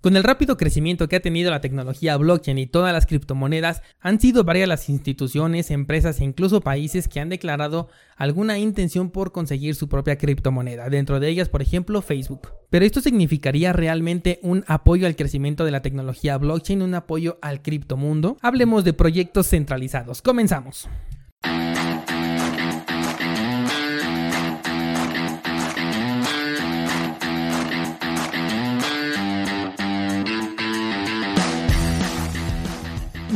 Con el rápido crecimiento que ha tenido la tecnología blockchain y todas las criptomonedas, han sido varias las instituciones, empresas e incluso países que han declarado alguna intención por conseguir su propia criptomoneda, dentro de ellas por ejemplo Facebook. Pero esto significaría realmente un apoyo al crecimiento de la tecnología blockchain, un apoyo al criptomundo. Hablemos de proyectos centralizados. Comenzamos.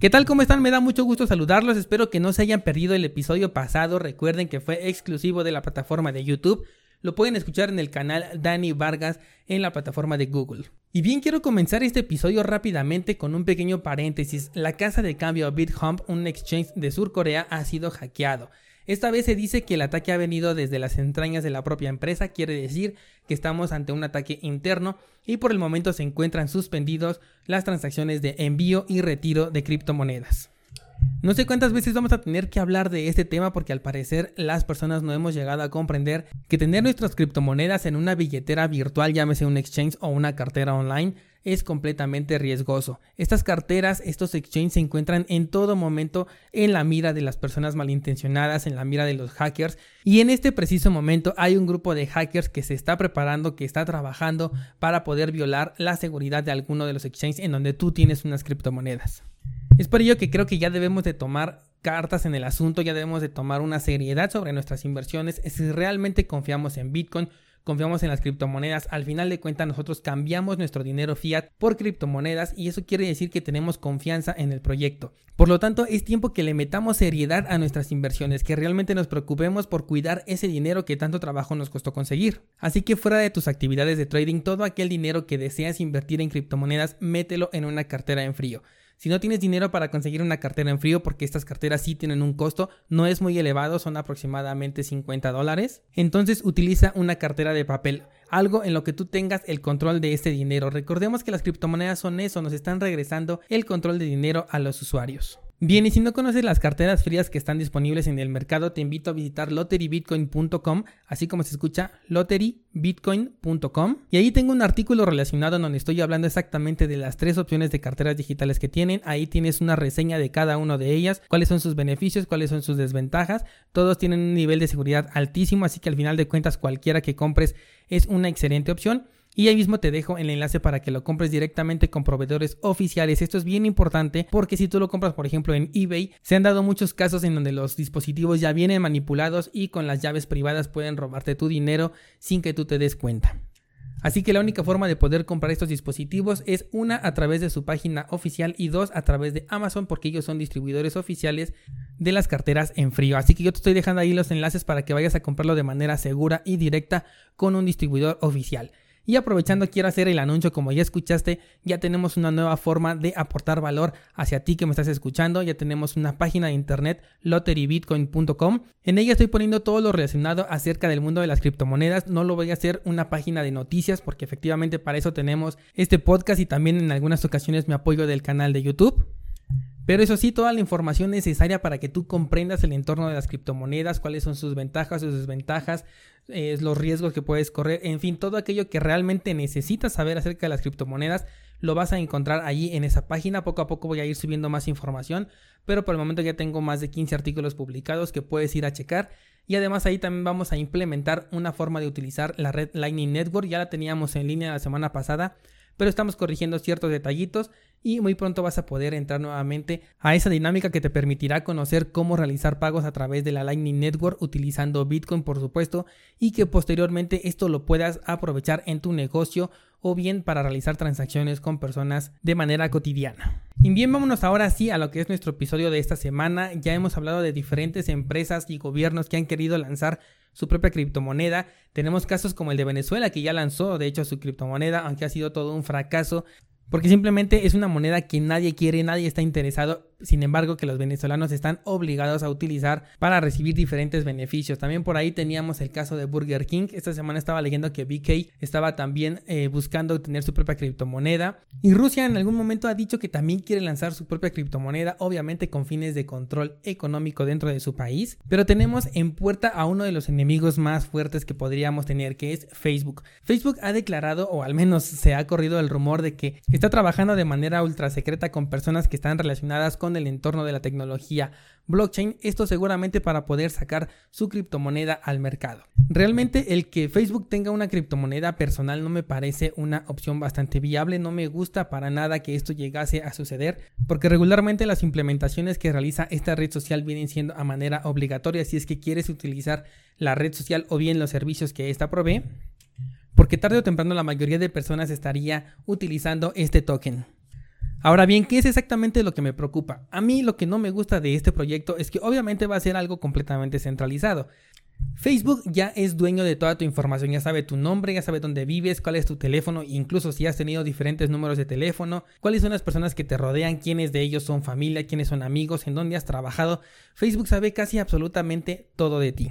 ¿Qué tal? ¿Cómo están? Me da mucho gusto saludarlos. Espero que no se hayan perdido el episodio pasado. Recuerden que fue exclusivo de la plataforma de YouTube. Lo pueden escuchar en el canal Dani Vargas en la plataforma de Google. Y bien, quiero comenzar este episodio rápidamente con un pequeño paréntesis. La casa de cambio BitHump, un exchange de Sur Corea, ha sido hackeado. Esta vez se dice que el ataque ha venido desde las entrañas de la propia empresa, quiere decir que estamos ante un ataque interno y por el momento se encuentran suspendidos las transacciones de envío y retiro de criptomonedas. No sé cuántas veces vamos a tener que hablar de este tema porque al parecer las personas no hemos llegado a comprender que tener nuestras criptomonedas en una billetera virtual, llámese un exchange o una cartera online, es completamente riesgoso. Estas carteras, estos exchanges se encuentran en todo momento en la mira de las personas malintencionadas, en la mira de los hackers. Y en este preciso momento hay un grupo de hackers que se está preparando, que está trabajando para poder violar la seguridad de alguno de los exchanges en donde tú tienes unas criptomonedas. Es por ello que creo que ya debemos de tomar cartas en el asunto, ya debemos de tomar una seriedad sobre nuestras inversiones si realmente confiamos en Bitcoin confiamos en las criptomonedas, al final de cuentas nosotros cambiamos nuestro dinero fiat por criptomonedas y eso quiere decir que tenemos confianza en el proyecto. Por lo tanto, es tiempo que le metamos seriedad a nuestras inversiones, que realmente nos preocupemos por cuidar ese dinero que tanto trabajo nos costó conseguir. Así que fuera de tus actividades de trading, todo aquel dinero que deseas invertir en criptomonedas, mételo en una cartera en frío. Si no tienes dinero para conseguir una cartera en frío, porque estas carteras sí tienen un costo, no es muy elevado, son aproximadamente 50 dólares, entonces utiliza una cartera de papel, algo en lo que tú tengas el control de este dinero. Recordemos que las criptomonedas son eso, nos están regresando el control de dinero a los usuarios. Bien, y si no conoces las carteras frías que están disponibles en el mercado, te invito a visitar lotterybitcoin.com, así como se escucha lotterybitcoin.com. Y ahí tengo un artículo relacionado en donde estoy hablando exactamente de las tres opciones de carteras digitales que tienen. Ahí tienes una reseña de cada una de ellas, cuáles son sus beneficios, cuáles son sus desventajas. Todos tienen un nivel de seguridad altísimo, así que al final de cuentas cualquiera que compres es una excelente opción. Y ahí mismo te dejo el enlace para que lo compres directamente con proveedores oficiales. Esto es bien importante porque si tú lo compras, por ejemplo, en eBay, se han dado muchos casos en donde los dispositivos ya vienen manipulados y con las llaves privadas pueden robarte tu dinero sin que tú te des cuenta. Así que la única forma de poder comprar estos dispositivos es una a través de su página oficial y dos a través de Amazon porque ellos son distribuidores oficiales de las carteras en frío. Así que yo te estoy dejando ahí los enlaces para que vayas a comprarlo de manera segura y directa con un distribuidor oficial. Y aprovechando quiero hacer el anuncio, como ya escuchaste, ya tenemos una nueva forma de aportar valor hacia ti que me estás escuchando, ya tenemos una página de internet lotterybitcoin.com. En ella estoy poniendo todo lo relacionado acerca del mundo de las criptomonedas, no lo voy a hacer una página de noticias porque efectivamente para eso tenemos este podcast y también en algunas ocasiones me apoyo del canal de YouTube. Pero eso sí, toda la información necesaria para que tú comprendas el entorno de las criptomonedas, cuáles son sus ventajas, sus desventajas, los riesgos que puedes correr, en fin, todo aquello que realmente necesitas saber acerca de las criptomonedas, lo vas a encontrar allí en esa página. Poco a poco voy a ir subiendo más información, pero por el momento ya tengo más de 15 artículos publicados que puedes ir a checar. Y además ahí también vamos a implementar una forma de utilizar la red Lightning Network. Ya la teníamos en línea la semana pasada, pero estamos corrigiendo ciertos detallitos y muy pronto vas a poder entrar nuevamente a esa dinámica que te permitirá conocer cómo realizar pagos a través de la Lightning Network utilizando Bitcoin por supuesto y que posteriormente esto lo puedas aprovechar en tu negocio o bien para realizar transacciones con personas de manera cotidiana. Y bien, vámonos ahora sí a lo que es nuestro episodio de esta semana. Ya hemos hablado de diferentes empresas y gobiernos que han querido lanzar su propia criptomoneda. Tenemos casos como el de Venezuela que ya lanzó de hecho su criptomoneda, aunque ha sido todo un fracaso porque simplemente es una moneda que nadie quiere, nadie está interesado, sin embargo que los venezolanos están obligados a utilizar para recibir diferentes beneficios. También por ahí teníamos el caso de Burger King. Esta semana estaba leyendo que BK estaba también eh, buscando tener su propia criptomoneda. Y Rusia en algún momento ha dicho que también quiere lanzar su propia criptomoneda, obviamente con fines de control económico dentro de su país. Pero tenemos en puerta a uno de los enemigos más fuertes que podríamos tener, que es Facebook. Facebook ha declarado, o al menos se ha corrido el rumor de que está trabajando de manera ultra secreta con personas que están relacionadas con el entorno de la tecnología blockchain, esto seguramente para poder sacar su criptomoneda al mercado. Realmente el que Facebook tenga una criptomoneda personal no me parece una opción bastante viable, no me gusta para nada que esto llegase a suceder, porque regularmente las implementaciones que realiza esta red social vienen siendo a manera obligatoria si es que quieres utilizar la red social o bien los servicios que esta provee porque tarde o temprano la mayoría de personas estaría utilizando este token. Ahora bien, ¿qué es exactamente lo que me preocupa? A mí lo que no me gusta de este proyecto es que obviamente va a ser algo completamente centralizado. Facebook ya es dueño de toda tu información, ya sabe tu nombre, ya sabe dónde vives, cuál es tu teléfono, incluso si has tenido diferentes números de teléfono, cuáles son las personas que te rodean, quiénes de ellos son familia, quiénes son amigos, en dónde has trabajado. Facebook sabe casi absolutamente todo de ti.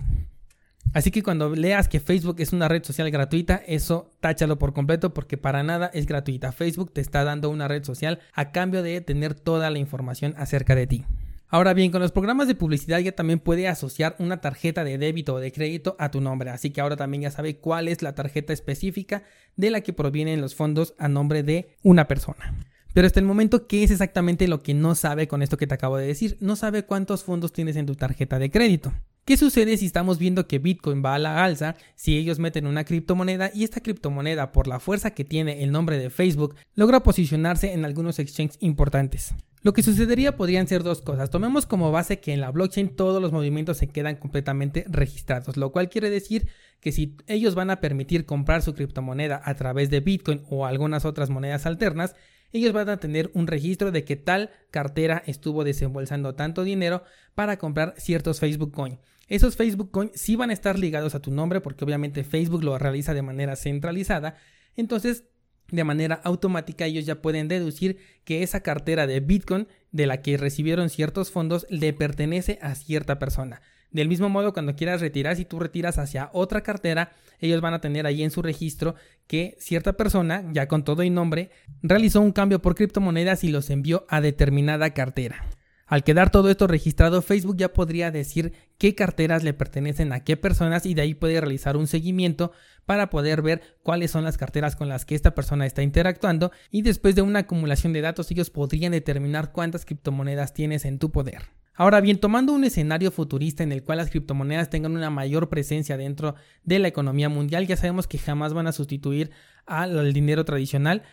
Así que cuando leas que Facebook es una red social gratuita, eso táchalo por completo porque para nada es gratuita. Facebook te está dando una red social a cambio de tener toda la información acerca de ti. Ahora bien, con los programas de publicidad ya también puede asociar una tarjeta de débito o de crédito a tu nombre, así que ahora también ya sabe cuál es la tarjeta específica de la que provienen los fondos a nombre de una persona. Pero hasta el momento, ¿qué es exactamente lo que no sabe con esto que te acabo de decir? No sabe cuántos fondos tienes en tu tarjeta de crédito. ¿Qué sucede si estamos viendo que Bitcoin va a la alza, si ellos meten una criptomoneda y esta criptomoneda, por la fuerza que tiene el nombre de Facebook, logra posicionarse en algunos exchanges importantes? Lo que sucedería podrían ser dos cosas. Tomemos como base que en la blockchain todos los movimientos se quedan completamente registrados, lo cual quiere decir que si ellos van a permitir comprar su criptomoneda a través de Bitcoin o algunas otras monedas alternas, ellos van a tener un registro de que tal cartera estuvo desembolsando tanto dinero para comprar ciertos Facebook Coin. Esos Facebook Coin sí van a estar ligados a tu nombre porque obviamente Facebook lo realiza de manera centralizada. Entonces, de manera automática ellos ya pueden deducir que esa cartera de Bitcoin de la que recibieron ciertos fondos le pertenece a cierta persona. Del mismo modo, cuando quieras retirar, si tú retiras hacia otra cartera, ellos van a tener ahí en su registro que cierta persona, ya con todo y nombre, realizó un cambio por criptomonedas y los envió a determinada cartera. Al quedar todo esto registrado, Facebook ya podría decir qué carteras le pertenecen a qué personas y de ahí puede realizar un seguimiento para poder ver cuáles son las carteras con las que esta persona está interactuando y después de una acumulación de datos ellos podrían determinar cuántas criptomonedas tienes en tu poder. Ahora bien, tomando un escenario futurista en el cual las criptomonedas tengan una mayor presencia dentro de la economía mundial, ya sabemos que jamás van a sustituir al dinero tradicional,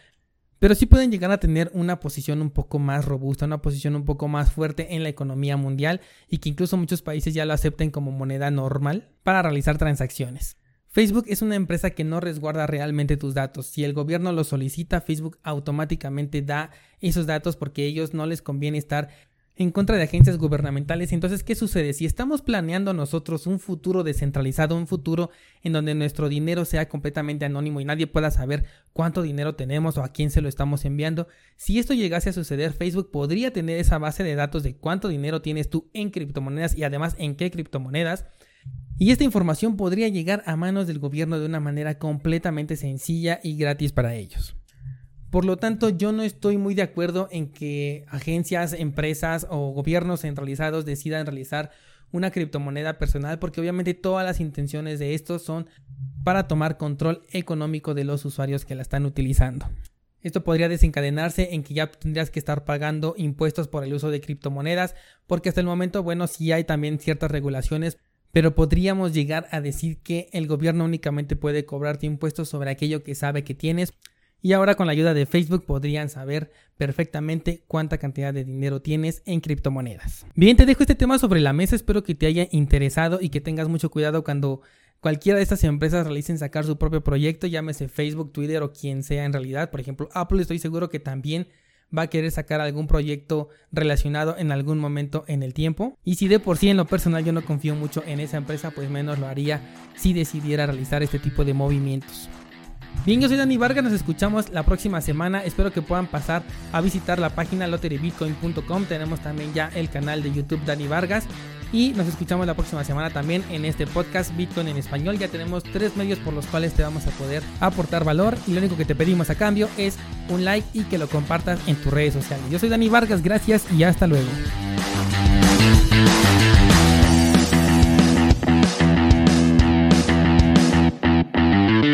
pero sí pueden llegar a tener una posición un poco más robusta, una posición un poco más fuerte en la economía mundial y que incluso muchos países ya lo acepten como moneda normal para realizar transacciones. Facebook es una empresa que no resguarda realmente tus datos. Si el gobierno lo solicita, Facebook automáticamente da esos datos porque a ellos no les conviene estar en contra de agencias gubernamentales. Entonces, ¿qué sucede? Si estamos planeando nosotros un futuro descentralizado, un futuro en donde nuestro dinero sea completamente anónimo y nadie pueda saber cuánto dinero tenemos o a quién se lo estamos enviando, si esto llegase a suceder, Facebook podría tener esa base de datos de cuánto dinero tienes tú en criptomonedas y además en qué criptomonedas. Y esta información podría llegar a manos del gobierno de una manera completamente sencilla y gratis para ellos. Por lo tanto, yo no estoy muy de acuerdo en que agencias, empresas o gobiernos centralizados decidan realizar una criptomoneda personal porque obviamente todas las intenciones de esto son para tomar control económico de los usuarios que la están utilizando. Esto podría desencadenarse en que ya tendrías que estar pagando impuestos por el uso de criptomonedas, porque hasta el momento, bueno, sí hay también ciertas regulaciones, pero podríamos llegar a decir que el gobierno únicamente puede cobrarte impuestos sobre aquello que sabe que tienes. Y ahora con la ayuda de Facebook podrían saber perfectamente cuánta cantidad de dinero tienes en criptomonedas. Bien, te dejo este tema sobre la mesa, espero que te haya interesado y que tengas mucho cuidado cuando cualquiera de estas empresas realicen sacar su propio proyecto, llámese Facebook, Twitter o quien sea en realidad. Por ejemplo, Apple estoy seguro que también va a querer sacar algún proyecto relacionado en algún momento en el tiempo. Y si de por sí en lo personal yo no confío mucho en esa empresa, pues menos lo haría si decidiera realizar este tipo de movimientos. Bien, yo soy Dani Vargas, nos escuchamos la próxima semana. Espero que puedan pasar a visitar la página lotterybitcoin.com. Tenemos también ya el canal de YouTube Dani Vargas. Y nos escuchamos la próxima semana también en este podcast Bitcoin en español. Ya tenemos tres medios por los cuales te vamos a poder aportar valor. Y lo único que te pedimos a cambio es un like y que lo compartas en tus redes sociales. Yo soy Dani Vargas, gracias y hasta luego.